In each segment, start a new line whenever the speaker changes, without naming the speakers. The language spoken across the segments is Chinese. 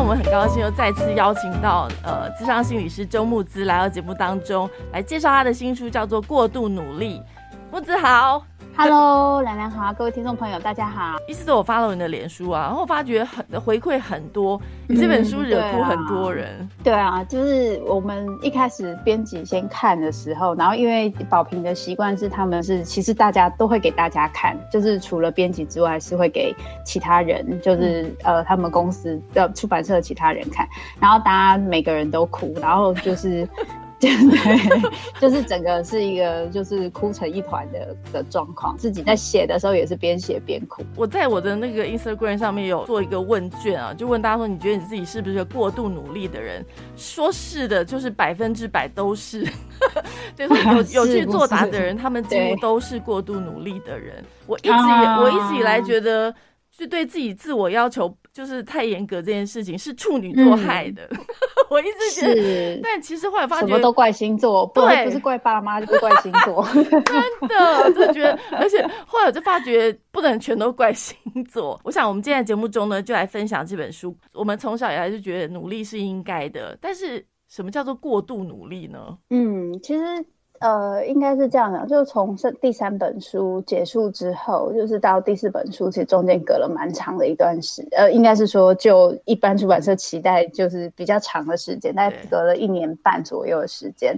我们很高兴又再次邀请到呃，智商心理师周木子来到节目当中，来介绍他的新书，叫做《过度努力》。木子好。
Hello，凉凉好，各位听众朋友，大家好。
意思是我发了你的脸书啊，然后发觉很回馈很多，你这本书惹哭很多人。
对啊，就是我们一开始编辑先看的时候，然后因为宝平的习惯是他们是其实大家都会给大家看，就是除了编辑之外是会给其他人，就是呃他们公司的出版社的其他人看，然后大家每个人都哭，然后就是。对，就是整个是一个就是哭成一团的的状况。自己在写的时候也是边写边哭。
我在我的那个 Instagram 上面有做一个问卷啊，就问大家说，你觉得你自己是不是个过度努力的人？说是的，就是百分之百都是。就是有 有去作答的人，他们几乎都是过度努力的人。我一直我一直以来觉得，就对自己自我要求。就是太严格这件事情是处女座害的，我一直觉得，但其实后来发觉
什么都怪星座，对，不是怪爸妈就是怪星座，
真的，就觉得，而且后来我就发觉不能全都怪星座。我想我们今天节目中呢，就来分享这本书。我们从小以来就觉得努力是应该的，但是什么叫做过度努力呢？
嗯，其实。呃，应该是这样的，就是从这第三本书结束之后，就是到第四本书，其实中间隔了蛮长的一段时，呃，应该是说就一般出版社期待就是比较长的时间，大概隔了一年半左右的时间。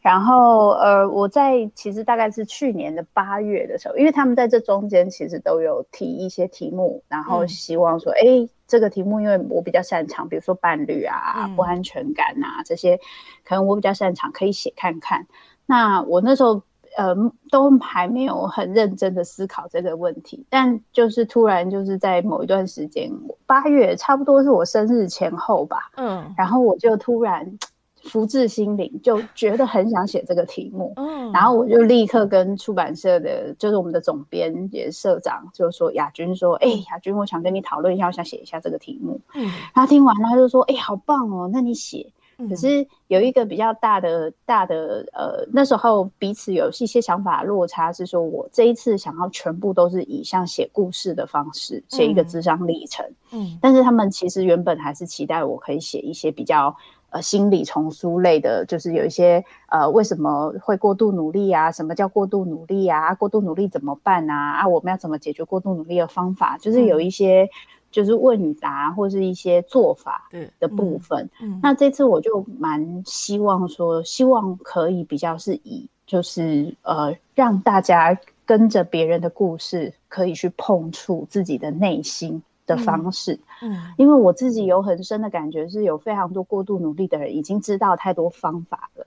然后，呃，我在其实大概是去年的八月的时候，因为他们在这中间其实都有提一些题目，然后希望说，哎，这个题目因为我比较擅长，比如说伴侣啊、不安全感啊这些，可能我比较擅长，可以写看看。那我那时候，呃，都还没有很认真的思考这个问题，但就是突然就是在某一段时间，八月差不多是我生日前后吧，嗯，然后我就突然福至心灵，就觉得很想写这个题目，嗯，然后我就立刻跟出版社的，就是我们的总编也社长，就说亚军说，哎，亚军，我想跟你讨论一下，我想写一下这个题目，嗯，他听完他就说，哎，好棒哦，那你写。可是有一个比较大的大的呃，那时候彼此有一些想法落差，是说我这一次想要全部都是以像写故事的方式写一个智商历程，嗯，但是他们其实原本还是期待我可以写一些比较呃心理丛书类的，就是有一些呃为什么会过度努力啊？什么叫过度努力啊？过度努力怎么办啊？啊，我们要怎么解决过度努力的方法？就是有一些。就是问与答或是一些做法的部分。那这次我就蛮希望说，希望可以比较是以就是呃，让大家跟着别人的故事，可以去碰触自己的内心的方式。嗯，因为我自己有很深的感觉，是有非常多过度努力的人已经知道太多方法了。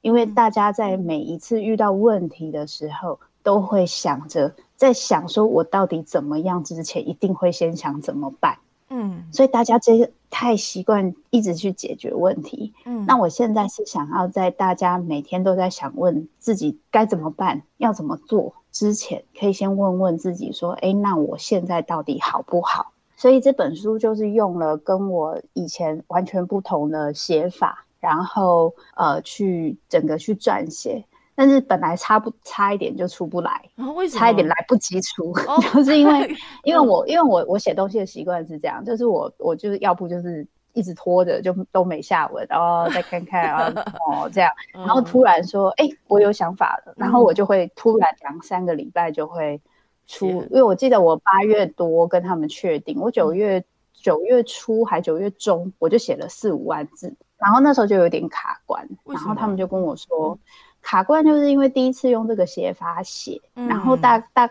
因为大家在每一次遇到问题的时候，都会想着。在想说，我到底怎么样之前，一定会先想怎么办。嗯，所以大家这太习惯一直去解决问题。嗯，那我现在是想要在大家每天都在想问自己该怎么办，要怎么做之前，可以先问问自己说：哎，那我现在到底好不好？所以这本书就是用了跟我以前完全不同的写法，然后呃，去整个去撰写。但是本来差不差一点就出不来，差一点来不及出，就是因为 因为我因为我我写东西的习惯是这样，就是我我就是要不就是一直拖着就都没下文，然后再看看啊 哦这样，然后突然说哎我有想法了，然后我就会突然两三个礼拜就会出，因为我记得我八月多跟他们确定，我九月九月初还九月中我就写了四五万字，然后那时候就有点卡关，然后他们就跟我？说。卡关就是因为第一次用这个写法写，然后大大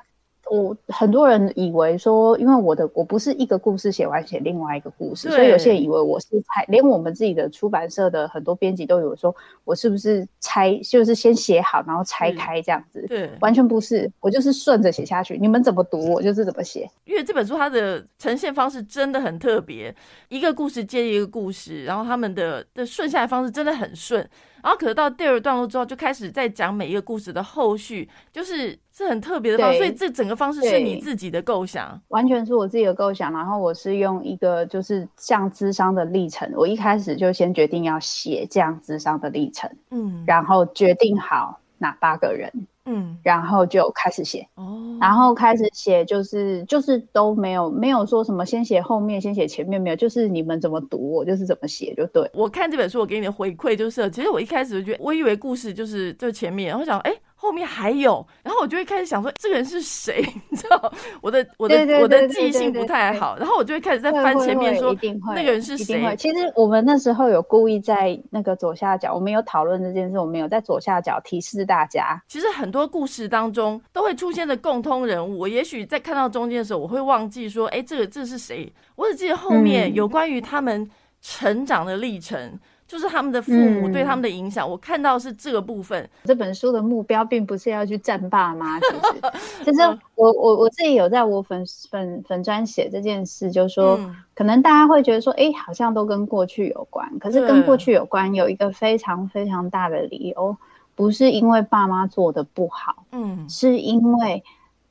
我很多人以为说，因为我的我不是一个故事写完写另外一个故事，所以有些人以为我是拆，连我们自己的出版社的很多编辑都有说我是不是拆，就是先写好然后拆开这样子，
对，
完全不是，我就是顺着写下去，你们怎么读我就是怎么写。
因为这本书它的呈现方式真的很特别，一个故事接一个故事，然后他们的的顺下来方式真的很顺。然后可是到第二段落之后，就开始在讲每一个故事的后续，就是是很特别的方式，所以这整个方式是你自己的构想，
完全是我自己的构想。然后我是用一个就是像智商的历程，我一开始就先决定要写这样智商的历程，嗯，然后决定好哪八个人，
嗯，
然后就开始写，
哦，
然后开始写，就是就是都没有没有说什么先写后面，先写前面没有，就是你们怎么读，我就是怎么写就对。
我看这本书，我给你的回馈就是，其实我一开始就觉得，我以为故事就是就前面，然后想，哎、后面还有，然后我就会开始想说，这个人是谁？你知道，我的我的我的记性不太好，然后我就会开始在翻前面说那个人是谁。
其实我们那时候有故意在那个左下角，我们有讨论这件事，我们有在左下角提示大家。
其实很多故事当中都会出现的共通人物，我也许在看到中间的时候，我会忘记说，哎，这个这是谁？我只记得后面
嗯
有关于他们成长的历程，就是他们的父母
嗯
对他们的影响，我看到是这个部分。
这本书的目标并不是要去战爸妈，其实，其实我我我自己有在我粉粉粉专写这件事，就是说，
嗯。
可能大家会觉得说，哎，好像都跟过去有关，可是跟过去有关有一个非常非常大的理由，不是因为爸妈做的不好，
嗯。
是因为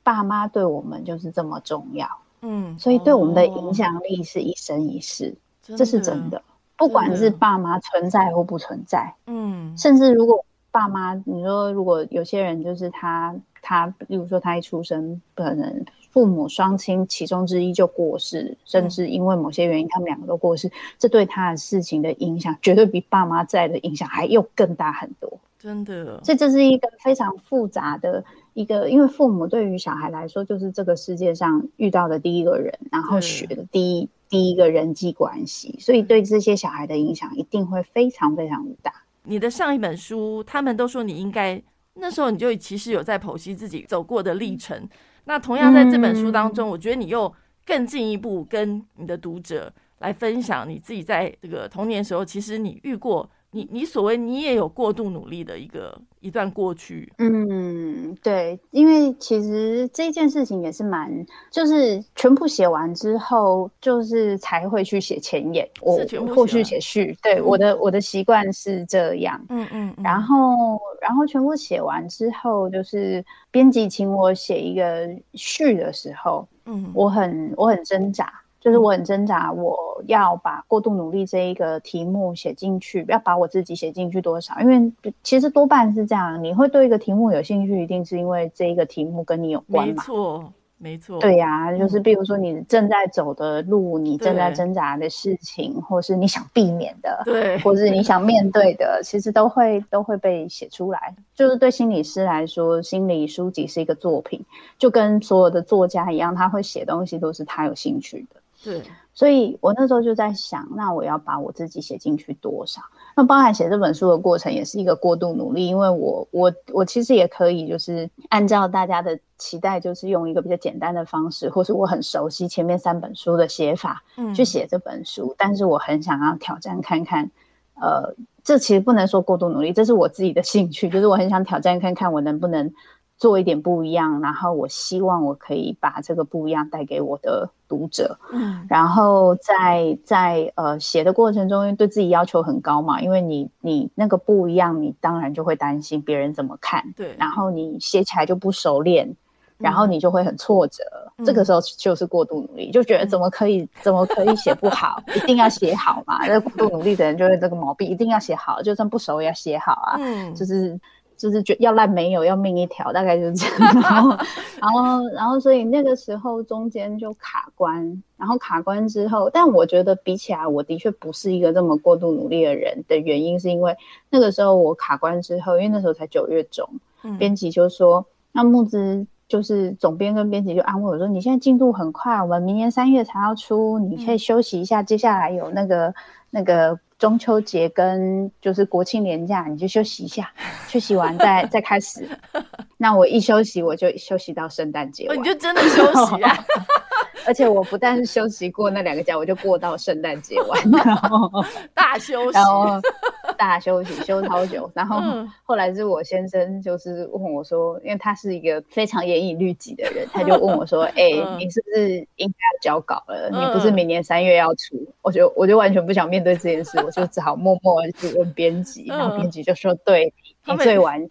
爸妈对我们就是这么重要，
嗯，
所以对我们的
哦。
影响力是一生一世，这是真。的。不管是爸妈存在或不存在，
嗯。
甚至如果爸妈，你说如果有些人就是他他，例如说他一出生，可能父母双亲其中之一就过世，甚至因为某些原因他们两个都过世，这对他的事情的影响，绝对比爸妈在的影响还又更大很多。
真的，
所以这是一个非常复杂的一个，因为父母对于小孩来说，就是这个世界上遇到的第一个人，然后学的第一第一个人际关系，所以对这些小孩的影响一定会非常非常的大。
你的上一本书，他们都说你应该那时候你就其实有在剖析自己走过的历程。那同样在这本书当中，我觉得你又更进一步跟你的读者来分享你自己在这个童年时候，其实你遇过你你所谓你也有过度努力的一个一段过去。
嗯，对，因为其实这件事情也是蛮，就是全部写完之后，就是才会去写前言，我
后
续
写
序。对，
嗯
我的我的习惯是这样。
嗯嗯，嗯
然后，然后全部写完之后，就是编辑请我写一个序的时候，
嗯
我很我很挣扎，就是我很挣扎，我要把过度努力这一个题目写进去，要把我自己写进去多少？因为其实多半是这样，你会对一个题目有兴趣，一定是因为这一个题目跟你有关嘛没。
错没错，
对呀、就是比如说你正在走的路，你正在挣扎的事情，或是你想避免的，
对，
或是你想面对的，其实都会都会被写出来。就是对心理师来说，心理书籍是一个作品，就跟所有的作家一样，他会写东西都是他有兴趣的。
对，
所以我那时候就在想，那我要把我自己写进去多少？那包含写这本书的过程也是一个过度努力，因为我我我其实也可以就是按照大家的期待，就是用一个比较简单的方式，或是我很熟悉前面三本书的写法，
嗯。
去写这本书，但是我很想要挑战看看，呃，这其实不能说过度努力，这是我自己的兴趣，就是我很想挑战看看我能不能做一点不一样，然后我希望我可以把这个不一样带给我的读者，
嗯。
然后在在呃写的过程中，因为对自己要求很高嘛，因为你你那个不一样，你当然就会担心别人怎么看，
对，
然后你写起来就不熟练，然后你就会很挫折，
嗯。
这个时候就是过度努力，就觉得怎么可以、怎么可以写不好，一定要写好嘛。那过度努力的人就会这个毛病，一定要写好，就算不熟也要写好啊，
嗯。
就是。就是觉要烂没有，要命一条，大概就是这样。然后，然后，然后，所以那个时候中间就卡关，然后卡关之后，但我觉得比起来，我的确不是一个这么过度努力的人的原因，是因为那个时候我卡关之后，因为那时候才九月中，
嗯
编辑就说，那木之就是总编跟编辑就安慰我说，你现在进度很快，我们明年三月才要出，你可以休息一下，接下来有那个那个中秋节跟就是国庆连假，你就休息一下，休息完再 再开始。那我一休息，我就休息到圣诞节
哦，你就真的休息啊？
而且我不但是休息过那两个假，我就过到圣诞节完，然 后
大休息
然，后大休息休超久，然后
嗯
后来是我先生就是问我说，因为他是一个非常严以律己的人，他就问我说：“哎、
嗯
你是不是应该要交稿了？
嗯
你不是明年三月要出？”我就我就完全不想面对这件事，我就只好默默的去问编辑，
嗯
然后编辑就说：“对，你最晚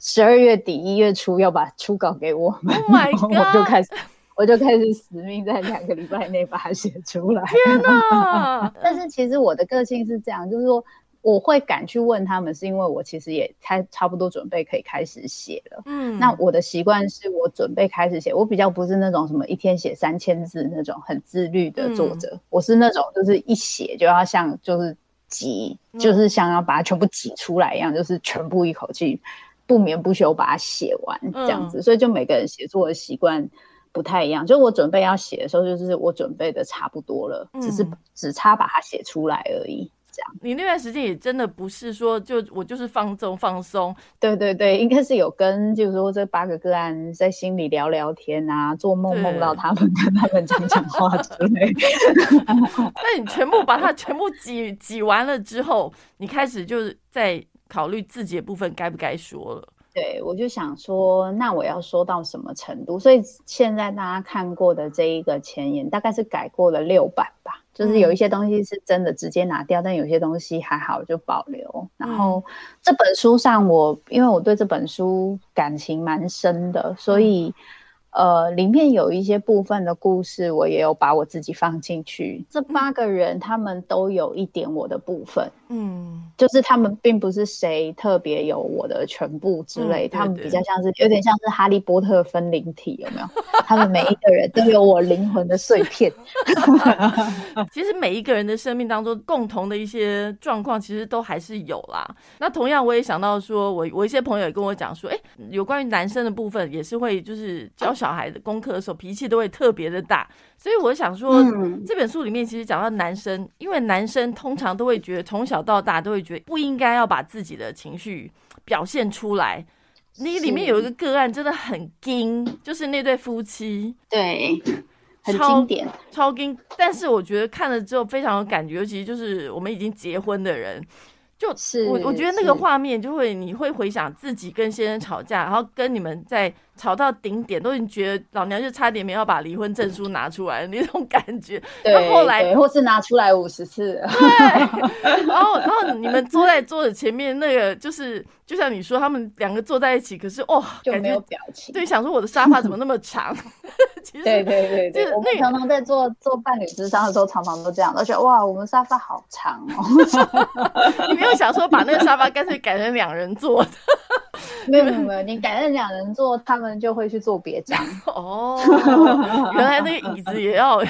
十二月底一月初要把初稿给我们。
Oh my
然后我就开始。我就开始死命在两个礼拜内把它写出来。
天哪！
但是其实我的个性是这样，就是说，我会敢去问他们，是因为我其实也差差不多准备可以开始写了。嗯，那我的习惯是我准备开始写，我比较不是那种什么一天写三千字那种很自律的作者，我是那种就是一写就要像就是挤，就是像要把它全部挤出来一样，就是全部一口气不眠不休把它写完这样子。所以就每个人写作的习惯。不太一样，就我准备要写的时候，就是我准备的差不多了，只是只差把它写出来而已。这样，
你那段时间也真的不是说就我就是放纵放松，
对对对，应该是有跟就是说这八个个案在心里聊聊天啊，做梦梦到他们跟他们讲讲话之类。
那你全部把它全部挤挤完了之后，你开始就是在考虑自己的部分该不该说了。
对，我就想说，那我要说到什么程度？所以现在大家看过的这一个前言，大概是改过了六版吧。就是有一些东西是真的直接拿掉，但有些东西还好就保留。然后这本书上，我因为我对这本书感情蛮深的，所以。呃，里面有一些部分的故事，我也有把我自己放进去。这八个人，他们都有一点我的部分，嗯，就是他们并不是谁特别有我的全部之类，他们比较像是有点像是哈利波特分灵体，有没有？他们每一个人都有我灵魂的碎片。
其实每一个人的生命当中，共同的一些状况，其实都还是有啦。那同样，我也想到说，我我一些朋友也跟我讲说，哎，有关于男生的部分，也是会就是教小。小孩的功课的时候，脾气都会特别的大，所以我想说，这本书里面其实讲到男生，因为男生通常都会觉得从小到大都会觉得不应该要把自己的情绪表现出来。你里面有一个个案真的很惊，就是那对夫妻，
对，很经典，
超惊。但是我觉得看了之后非常有感觉，尤其就是我们已经结婚的人。就是我，我觉得那个画面就会，你会回想自己跟先生吵架，然后跟你们在吵到顶点，都已经觉得老娘就差点没有把离婚证书拿出来那种感觉。
对，后来或是拿出来五十次。
对，然后然后你们坐在桌子前面，那个就是就像你说，他们两个坐在一起，可是哦，
感觉表情。
对，想说我的沙发怎么那么长？
其实对对对对，我们常常在做做伴侣智商的时候，常常都这样，而且哇，我们沙发好长
哦。你没有想说把那个沙发干脆改成两人坐的？
没有没有没有，你改成两人坐，他们就会去做别张
哦。原来那个椅子也要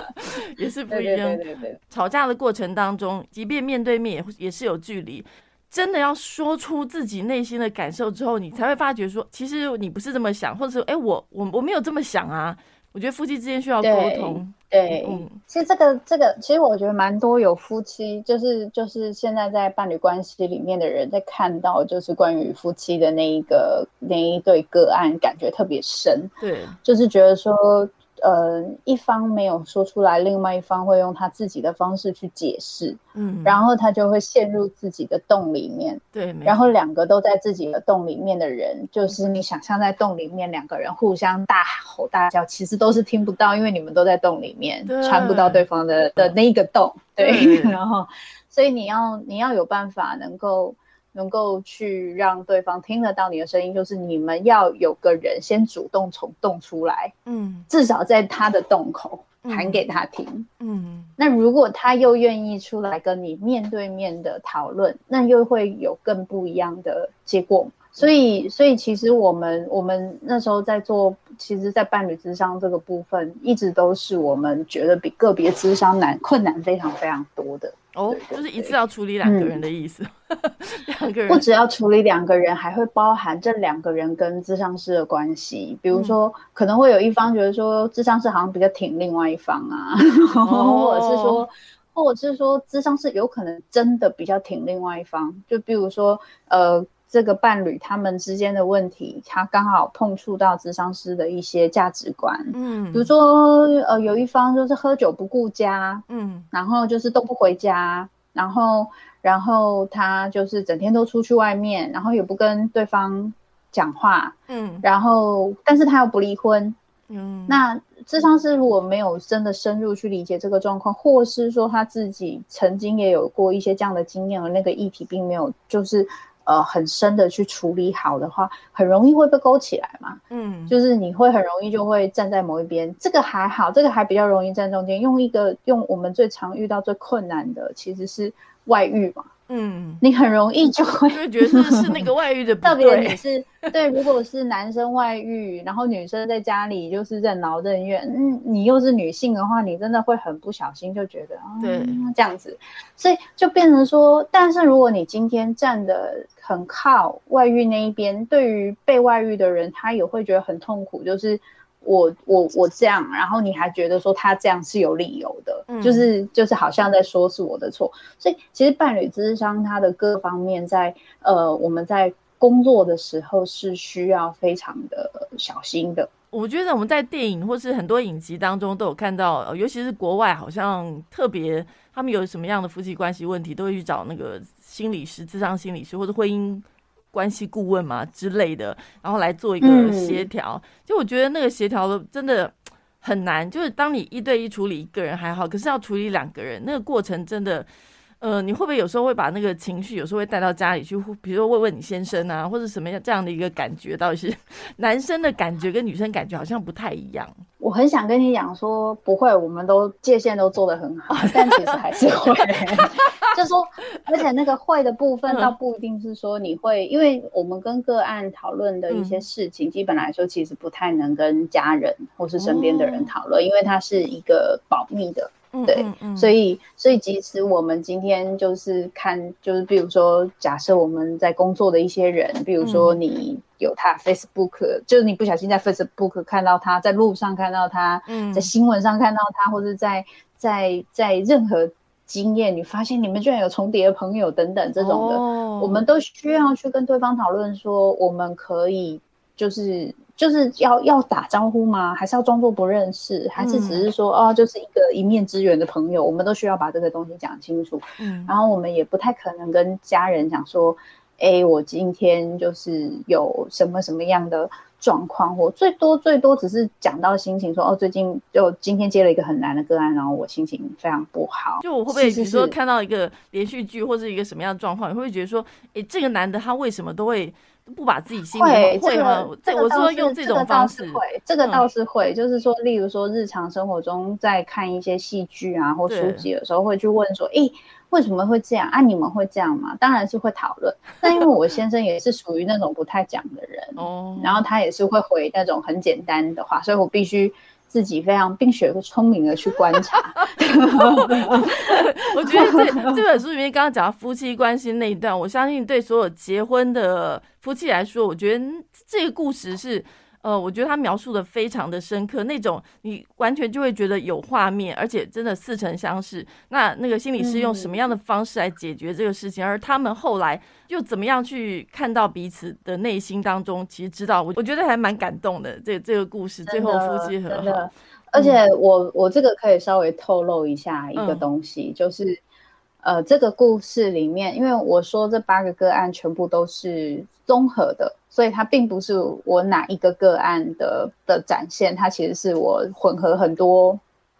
也是不一样。
对对对，
吵架的过程当中，即便面对面也也是有距离。真的要说出自己内心的感受之后，你才会发觉说，其实你不是这么想，或者是，哎，我我我没有这么想啊。我觉得夫妻之间需要沟通。
对，嗯，其实这个这个，其实我觉得蛮多有夫妻，就是就是现在在伴侣关系里面的人在看到，就是关于夫妻的那一个那一对个案，感觉特别深。
对，
就是觉得说。呃，一方没有说出来，另外一方会用他自己的方式去解释，嗯，然后他就会陷入自己的洞里面，
对，
然后两个都在自己的洞里面的人，就是你想象在洞里面两个人互相大吼大叫，其实都是听不到，因为你们都在洞里面，穿不到对方的的那一个洞，对，然后，所以你要你要有办法能够。能够去让对方听得到你的声音，就是你们要有个人先主动从洞出来，嗯，至少在他的洞口喊给他听，嗯。那如果他又愿意出来跟你面对面的讨论，那又会有更不一样的结果。所以，所以其实我们我们那时候在做，其实，在伴侣智商这个部分，一直都是我们觉得比个别智商难、困难非常非常多的。
哦，就是一次要处理两个人的意思，两个人
不只要处理两个人，还会包含这两个人跟智商师的关系。比如说，可能会有一方觉得说，智商师好像比较挺另外一方啊，或者是说，或者是说，智商师有可能真的比较挺另外一方。就比如说，呃。这个伴侣他们之间的问题，他刚好碰触到智商师的一些价值观，嗯，比如说，呃，有一方就是喝酒不顾家，嗯，然后就是都不回家，然后，然后他就是整天都出去外面，然后也不跟对方讲话，嗯，然后，但是他又不离婚，嗯，那智商师如果没有真的深入去理解这个状况，或是说他自己曾经也有过一些这样的经验，而那个议题并没有就是。呃，很深的去处理好的话，很容易会被勾起来嘛。嗯，就是你会很容易就会站在某一边，这个还好，这个还比较容易站中间。用一个用我们最常遇到最困难的，其实是外遇嘛。嗯，你很容易就会
就觉得是是那个外遇的，
特别你是对，如果是男生外遇，然后女生在家里就是任劳任怨，嗯，你又是女性的话，你真的会很不小心就觉得，
对，
这样子，所以就变成说，但是如果你今天站的很靠外遇那一边，对于被外遇的人，他也会觉得很痛苦，就是。我我我这样，然后你还觉得说他这样是有理由的，就是就是好像在说是我的错，所以其实伴侣智商他的各方面在呃我们在工作的时候是需要非常的小心的。
我觉得我们在电影或是很多影集当中都有看到，尤其是国外，好像特别他们有什么样的夫妻关系问题，都会去找那个心理师、智商心理师或者婚姻。关系顾问嘛之类的，然后来做一个协调。就我觉得那个协调的真的很难。就是当你一对一处理一个人还好，可是要处理两个人，那个过程真的，呃，你会不会有时候会把那个情绪有时候会带到家里去？比如说问问你先生啊，或者什么样这样的一个感觉，到底是男生的感觉跟女生感觉好像不太一样。
我很想跟你讲说，不会，我们都界限都做得很好，但其实还是会。就说，而且那个会的部分倒不一定是说你会，因为我们跟个案讨论的一些事情，基本来说其实不太能跟家人或是身边的人讨论，因为它是一个保密的。对，所以所以即使我们今天就是看，就是比如说，假设我们在工作的一些人，比如说你有他 Facebook，就是你不小心在 Facebook 看到他，在路上看到他，在新闻上看到他，或者在在在任何。经验，你发现你们居然有重叠的朋友等等这种的，我们都需要去跟对方讨论说，我们可以就是就是要要打招呼吗？还是要装作不认识？还是只是说哦，就是一个一面之缘的朋友？我们都需要把这个东西讲清楚。嗯，然后我们也不太可能跟家人讲说，哎，我今天就是有什么什么样的。状况，我最多最多只是讲到心情，说哦，最近就今天接了一个很难的个案，然后我心情非常不好。
就我会不会比如说看到一个连续剧或者一个什么样的状况，你会不会觉得说，哎，这个男的他为什么都会不把自己心
会
会吗？这我说用这种方式
会，这个倒是会，就是说，例如说日常生活中在看一些戏剧啊或书籍的时候，会去问说，诶。为什么会这样啊？你们会这样吗？当然是会讨论。但因为我先生也是属于那种不太讲的人，哦，然后他也是会回那种很简单的话，所以我必须自己非常冰雪聪明的去观察。
我觉得这这本书里面刚刚讲到夫妻关系那一段，我相信对所有结婚的夫妻来说，我觉得这个故事是。呃，我觉得他描述的非常的深刻，那种你完全就会觉得有画面，而且真的似曾相识。那那个心理师用什么样的方式来解决这个事情，而他们后来又怎么样去看到彼此的内心当中，其实知道我我觉得还蛮感动的。这这个故事最后夫妻和好，
而且我我这个可以稍微透露一下一个东西，就是呃，这个故事里面，因为我说这八个个案全部都是综合的。所以它并不是我哪一个个案的的展现，它其实是我混合很多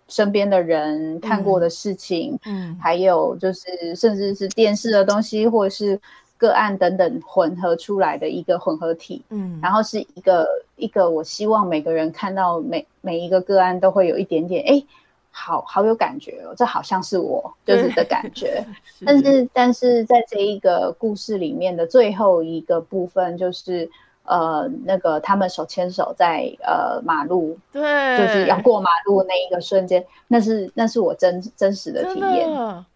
身边的人看过的事情，嗯，还有就是甚至是电视的东西或者是个案等等混合出来的一个混合体，嗯，然后是一个一个我希望每个人看到每每一个个案都会有一点点哎。好好有感觉哦，这好像是我 就是的感觉，但是但是在这一个故事里面的最后一个部分，就是呃那个他们手牵手在呃马路，
对，
就是要过马路那一个瞬间，那是那是我真真实的体验，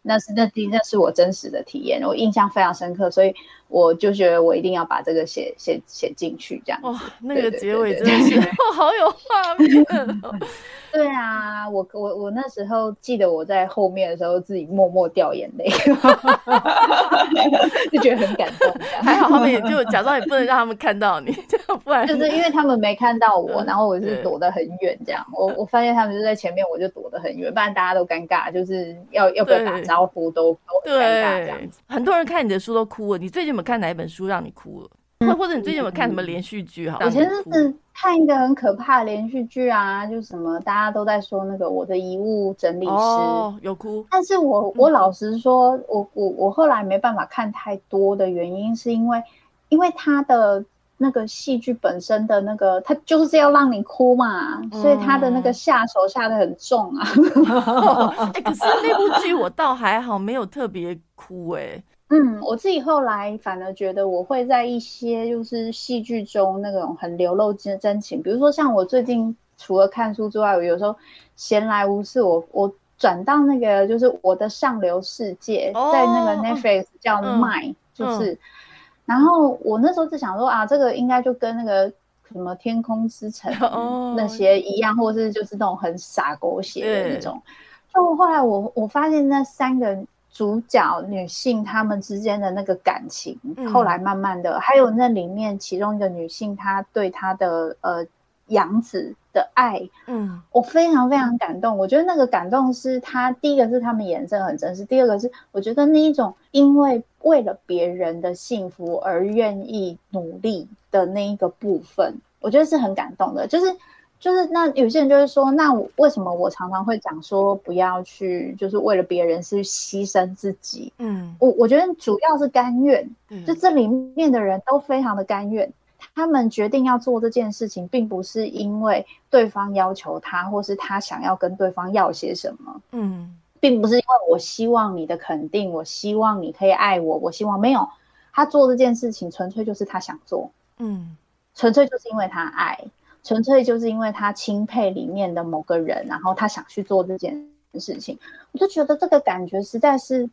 那是那第那是我真实的体验，我印象非常深刻，所以我就觉得我一定要把这个写写写进去，这样哇，
那个结尾真的是好有画面。
对啊，我我我那时候记得我在后面的时候自己默默掉眼泪，就觉得很感动。
还好他们也就假装也不能让他们看到你，不然
就是因为他们没看到我，然后我是躲得很远这样。我我发现他们就在前面，我就躲得很远，不然大家都尴尬，就是要要不要打招呼都都尴尬这样子。
很多人看你的书都哭了，你最近有看哪一本书让你哭了？或或者你最近有没有看什么连续剧？哈，
以前是。看一个很可怕的连续剧啊，就什么大家都在说那个我的遗物整理师
有哭，
但是我我老实说，我我我后来没办法看太多的原因，是因为因为他的那个戏剧本身的那个，他就是要让你哭嘛，所以他的那个下手下的很重啊。
哎，可是那部剧我倒还好，没有特别哭哎。
嗯，我自己后来反而觉得，我会在一些就是戏剧中那种很流露真真情，比如说像我最近除了看书之外，我有时候闲来无事，我我转到那个就是我的上流世界，在那个 Netflix 叫 My，就是，然后我那时候就想说啊，这个应该就跟那个什么天空之城 那些一样，或是就是那种很傻狗血的那种。就后来我我发现那三个。主角女性她们之间的那个感情，后来慢慢的，还有那里面其中一个女性，她对她的呃养子的爱，嗯，我非常非常感动。我觉得那个感动是她第一个是他们眼神很真实，第二个是我觉得那一种因为为了别人的幸福而愿意努力的那一个部分，我觉得是很感动的，就是。就是那有些人就是说，那为什么我常常会讲说不要去，就是为了别人是牺牲自己？嗯，我我觉得主要是甘愿，就这里面的人都非常的甘愿，他们决定要做这件事情，并不是因为对方要求他，或是他想要跟对方要些什么，嗯，并不是因为我希望你的肯定，我希望你可以爱我，我希望没有他做这件事情，纯粹就是他想做，嗯，纯粹就是因为他爱。纯粹就是因为他钦佩里面的某个人，然后他想去做这件事情，我就觉得这个感觉实在是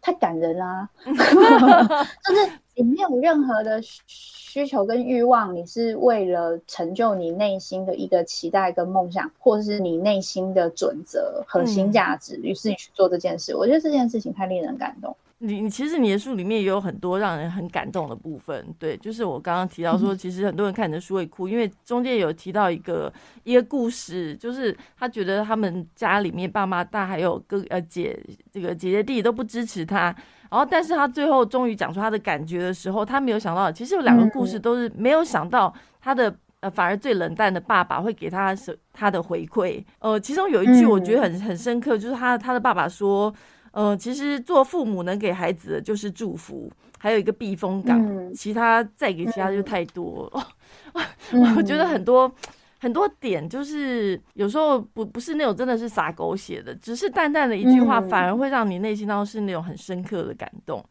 太感人啦。就是你没有任何的需求跟欲望，你是为了成就你内心的一个期待跟梦想，或者是你内心的准则、核心价值，于是你去做这件事。我觉得这件事情太令人感动。
你你其实你的书里面也有很多让人很感动的部分，对，就是我刚刚提到说，其实很多人看你的书会哭，因为中间有提到一个一个故事，就是他觉得他们家里面爸妈大还有哥呃姐这个姐姐弟弟都不支持他，然后但是他最后终于讲出他的感觉的时候，他没有想到，其实有两个故事都是没有想到他的呃反而最冷淡的爸爸会给他是他的回馈，呃，其中有一句我觉得很很深刻，就是他他的爸爸说。呃，其实做父母能给孩子的就是祝福，还有一个避风港，其他再给其他就太多了。我觉得很多很多点就是有时候不不是那种真的是撒狗血的，只是淡淡的一句话，反而会让你内心当中是那种很深刻的感动。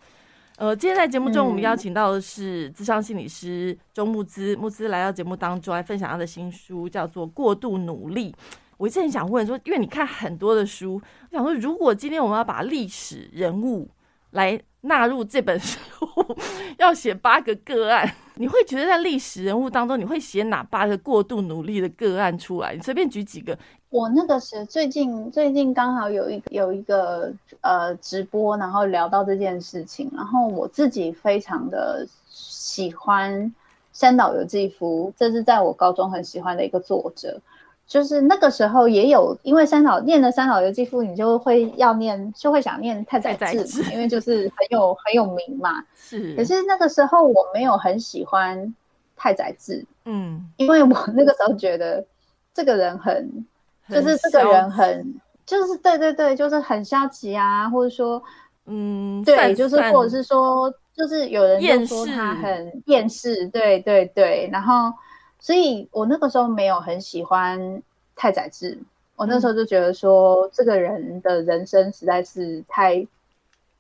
呃，今天在节目中，我们邀请到的是智商心理师周木之，木之来到节目当中来分享他的新书，叫做《过度努力》。我一直很想问说，因为你看很多的书，我想说，如果今天我们要把历史人物来纳入这本书，要写八个个案，你会觉得在历史人物当中，你会写哪八个过度努力的个案出来？你随便举几个。
我那个是最近最近刚好有一有一个呃直播，然后聊到这件事情，然后我自己非常的喜欢山岛由纪夫，这是在我高中很喜欢的一个作者。就是那个时候也有，因为三岛念了《三岛由纪夫》，你就会要念，就会想念太宰治，因为就是很有很有名嘛。是。可是那个时候我没有很喜欢太宰治，嗯，因为我那个时候觉得这个人很，就是这个人很，就是对对对，就是很消极啊，或者说，嗯，对，就是或者是说，就是有人就说他很厌世，对对对，然后。所以我那个时候没有很喜欢太宰治，我那时候就觉得说这个人的人生实在是太，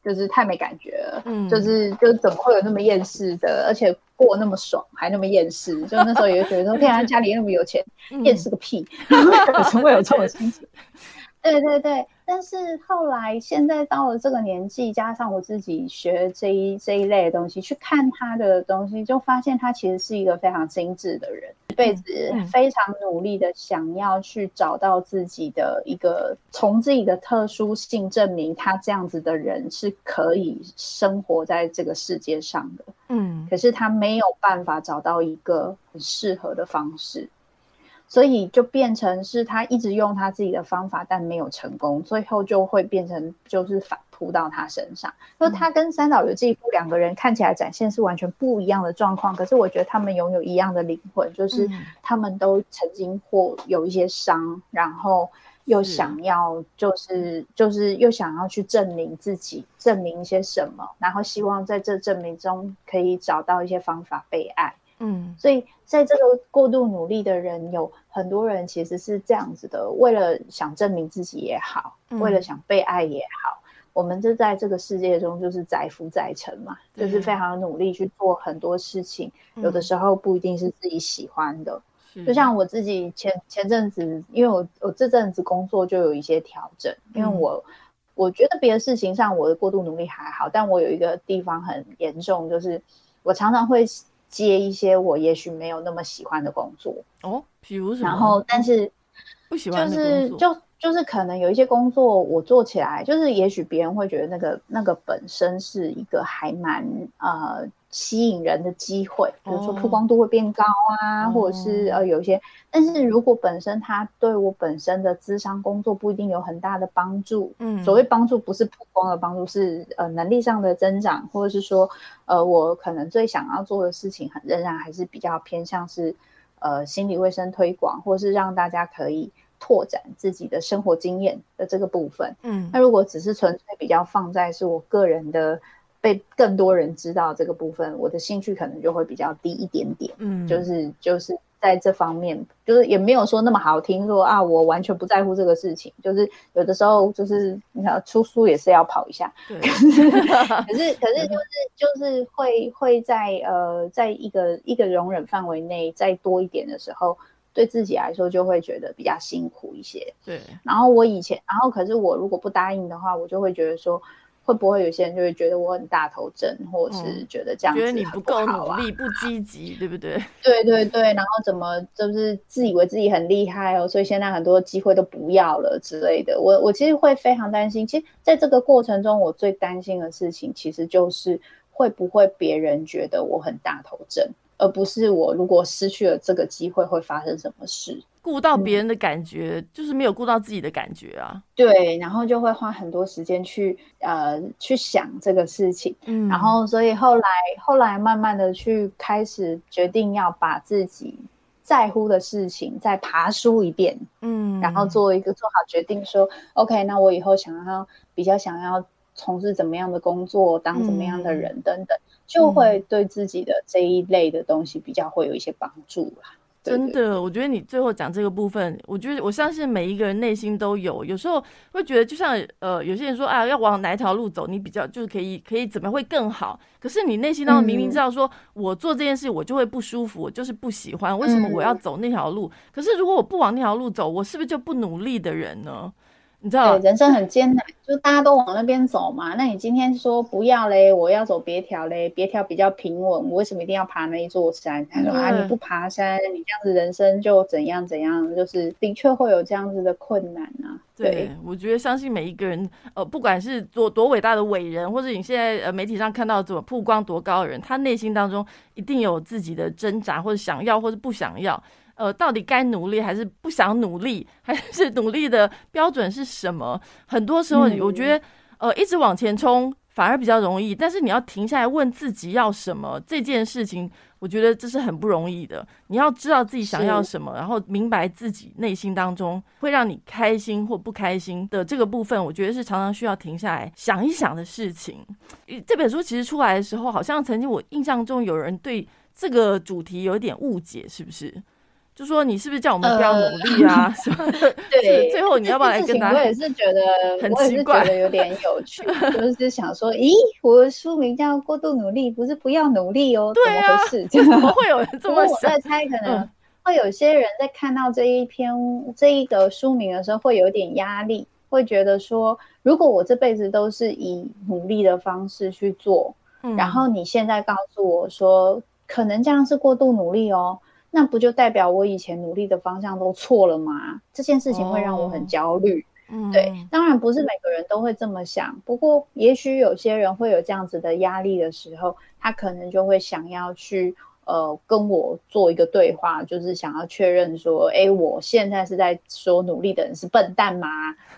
就是太没感觉了，嗯，就是就怎么会有那么厌世的，而且过那么爽还那么厌世，就那时候也觉得说，天啊，家里那么有钱，厌世个屁，怎么会有这种心情？对对对，但是后来现在到了这个年纪，加上我自己学这一这一类的东西，去看他的东西，就发现他其实是一个非常精致的人，一辈子非常努力的想要去找到自己的一个，从自己的特殊性证明他这样子的人是可以生活在这个世界上的。嗯，可是他没有办法找到一个很适合的方式。所以就变成是他一直用他自己的方法，但没有成功，最后就会变成就是反扑到他身上。那他跟三岛由纪夫两个人看起来展现是完全不一样的状况，可是我觉得他们拥有一样的灵魂，就是他们都曾经或有一些伤，然后又想要就是就是又想要去证明自己，证明一些什么，然后希望在这证明中可以找到一些方法被爱。嗯，所以在这个过度努力的人，有很多人其实是这样子的，为了想证明自己也好，为了想被爱也好，我们就在这个世界中就是载浮载沉嘛，就是非常努力去做很多事情，有的时候不一定是自己喜欢的。就像我自己前前阵子，因为我我这阵子工作就有一些调整，因为我我觉得别的事情上我的过度努力还好，但我有一个地方很严重，就是我常常会接一些我也许没有那么喜欢的工作
哦，比如什么？
然后但是
不喜欢
就是就就是可能有一些工作我做起来，就是也许别人会觉得那个那个本身是一个还蛮呃。吸引人的机会，比如说曝光度会变高啊，或者是呃有一些，但是如果本身它对我本身的智商工作不一定有很大的帮助，嗯，所谓帮助不是曝光的帮助，是呃能力上的增长，或者是说呃我可能最想要做的事情，很仍然还是比较偏向是呃心理卫生推广，或是让大家可以拓展自己的生活经验的这个部分，嗯，那如果只是纯粹比较放在是我个人的。被更多人知道这个部分，我的兴趣可能就会比较低一点点。嗯，就是就是在这方面，就是也没有说那么好听，说啊，我完全不在乎这个事情。就是有的时候，就是你看出书也是要跑一下。对。可是 可是可是就是就是会会在呃，在一个一个容忍范围内再多一点的时候，对自己来说就会觉得比较辛苦一些。
对。
然后我以前，然后可是我如果不答应的话，我就会觉得说。会不会有些人就会觉得我很大头症，或者是觉得这样子觉
得你不够努力、不积极，对不对？
对对对，然后怎么就是自以为自己很厉害哦，所以现在很多机会都不要了之类的。我我其实会非常担心。其实在这个过程中，我最担心的事情，其实就是会不会别人觉得我很大头症。而不是我如果失去了这个机会会发生什么事？
顾到别人的感觉，就是没有顾到自己的感觉啊。
对，然后就会花很多时间去呃去想这个事情。嗯，然后所以后来后来慢慢的去开始决定要把自己在乎的事情再爬梳一遍。嗯，然后做一个做好决定，说 OK，那我以后想要比较想要从事怎么样的工作，当怎么样的人等等。就会对自己的这一类的东西比较会有一些帮助啦。
真的，我觉得你最后讲这个部分，我觉得我相信每一个人内心都有，有时候会觉得，就像呃，有些人说啊，要往哪一条路走，你比较就是可以可以怎么会更好？可是你内心当中明明知道，说我做这件事我就会不舒服，我就是不喜欢，为什么我要走那条路？可是如果我不往那条路走，我是不是就不努力的人呢？你知道，
人生很艰难，就大家都往那边走嘛。那你今天说不要嘞，我要走别条嘞，别条比较平稳，我为什么一定要爬那一座山？他说啊，你不爬山，你这样子人生就怎样怎样，就是的确会有这样子的困难啊。对，
我觉得相信每一个人，呃，不管是多多伟大的伟人，或者你现在呃媒体上看到怎么曝光多高的人，他内心当中一定有自己的挣扎，或者想要，或者不想要。呃，到底该努力还是不想努力，还是努力的标准是什么？很多时候，我觉得，呃，一直往前冲反而比较容易，但是你要停下来问自己要什么这件事情，我觉得这是很不容易的。你要知道自己想要什么，然后明白自己内心当中会让你开心或不开心的这个部分，我觉得是常常需要停下来想一想的事情。这本书其实出来的时候，好像曾经我印象中有人对这个主题有点误解，是不是？就说你是不是叫我们不要努力啊？对，最后你要不要来跟大
家？我也是觉得很奇怪，觉得有点有趣，就是想说，咦，我的书名叫《过度努力》，不是不要努力哦？
对
啊，怎
么会有人这么想？我
在猜，可能会有些人在看到这一篇这一个书名的时候，会有点压力，会觉得说，如果我这辈子都是以努力的方式去做，然后你现在告诉我说，可能这样是过度努力哦。那不就代表我以前努力的方向都错了吗？这件事情会让我很焦虑。嗯，对，当然不是每个人都会这么想，不过也许有些人会有这样子的压力的时候，他可能就会想要去。呃，跟我做一个对话，就是想要确认说，哎，我现在是在说努力的人是笨蛋吗？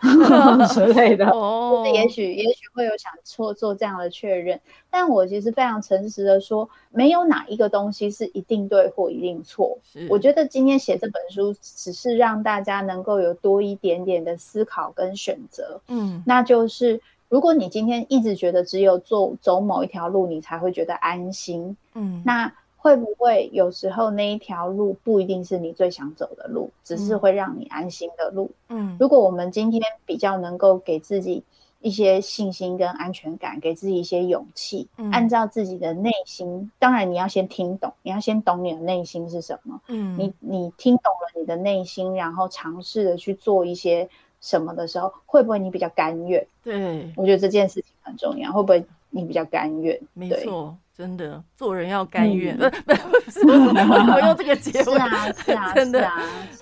之类的。哦，也许也许会有想做做这样的确认，但我其实非常诚实的说，没有哪一个东西是一定对或一定错。我觉得今天写这本书，只是让大家能够有多一点点的思考跟选择。嗯，那就是如果你今天一直觉得只有做走某一条路，你才会觉得安心。嗯，那。会不会有时候那一条路不一定是你最想走的路，只是会让你安心的路？嗯，如果我们今天比较能够给自己一些信心跟安全感，给自己一些勇气，
嗯
按照自己的内心。当然，你要先听懂，你要先懂你的内心是什么。
嗯，
你你听懂了你的内心，然后尝试的去做一些什么的时候，会不会你比较甘愿？
对，
我觉得这件事情很重要，会不会你比较甘愿？对
没错，真的做人要甘愿，不 不是，为什么我用这个结尾？
是啊，
真的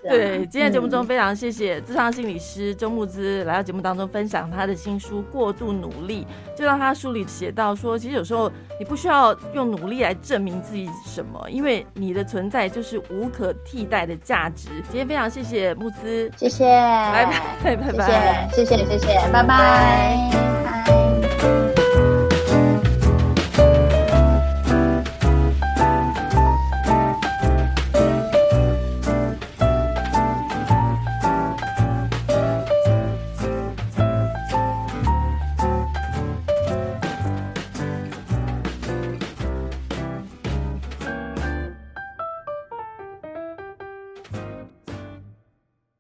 对，今天节目中
嗯
非常谢谢智商心理师周木之来到节目当中分享他的新书《过度努力》，就让他书里写到说，其实有时候你不需要用努力来证明自己什么，因为你的存在就是无可替代的价值。今天非常谢谢木之，
谢谢，
拜拜拜拜
谢谢，谢谢，谢谢，拜拜。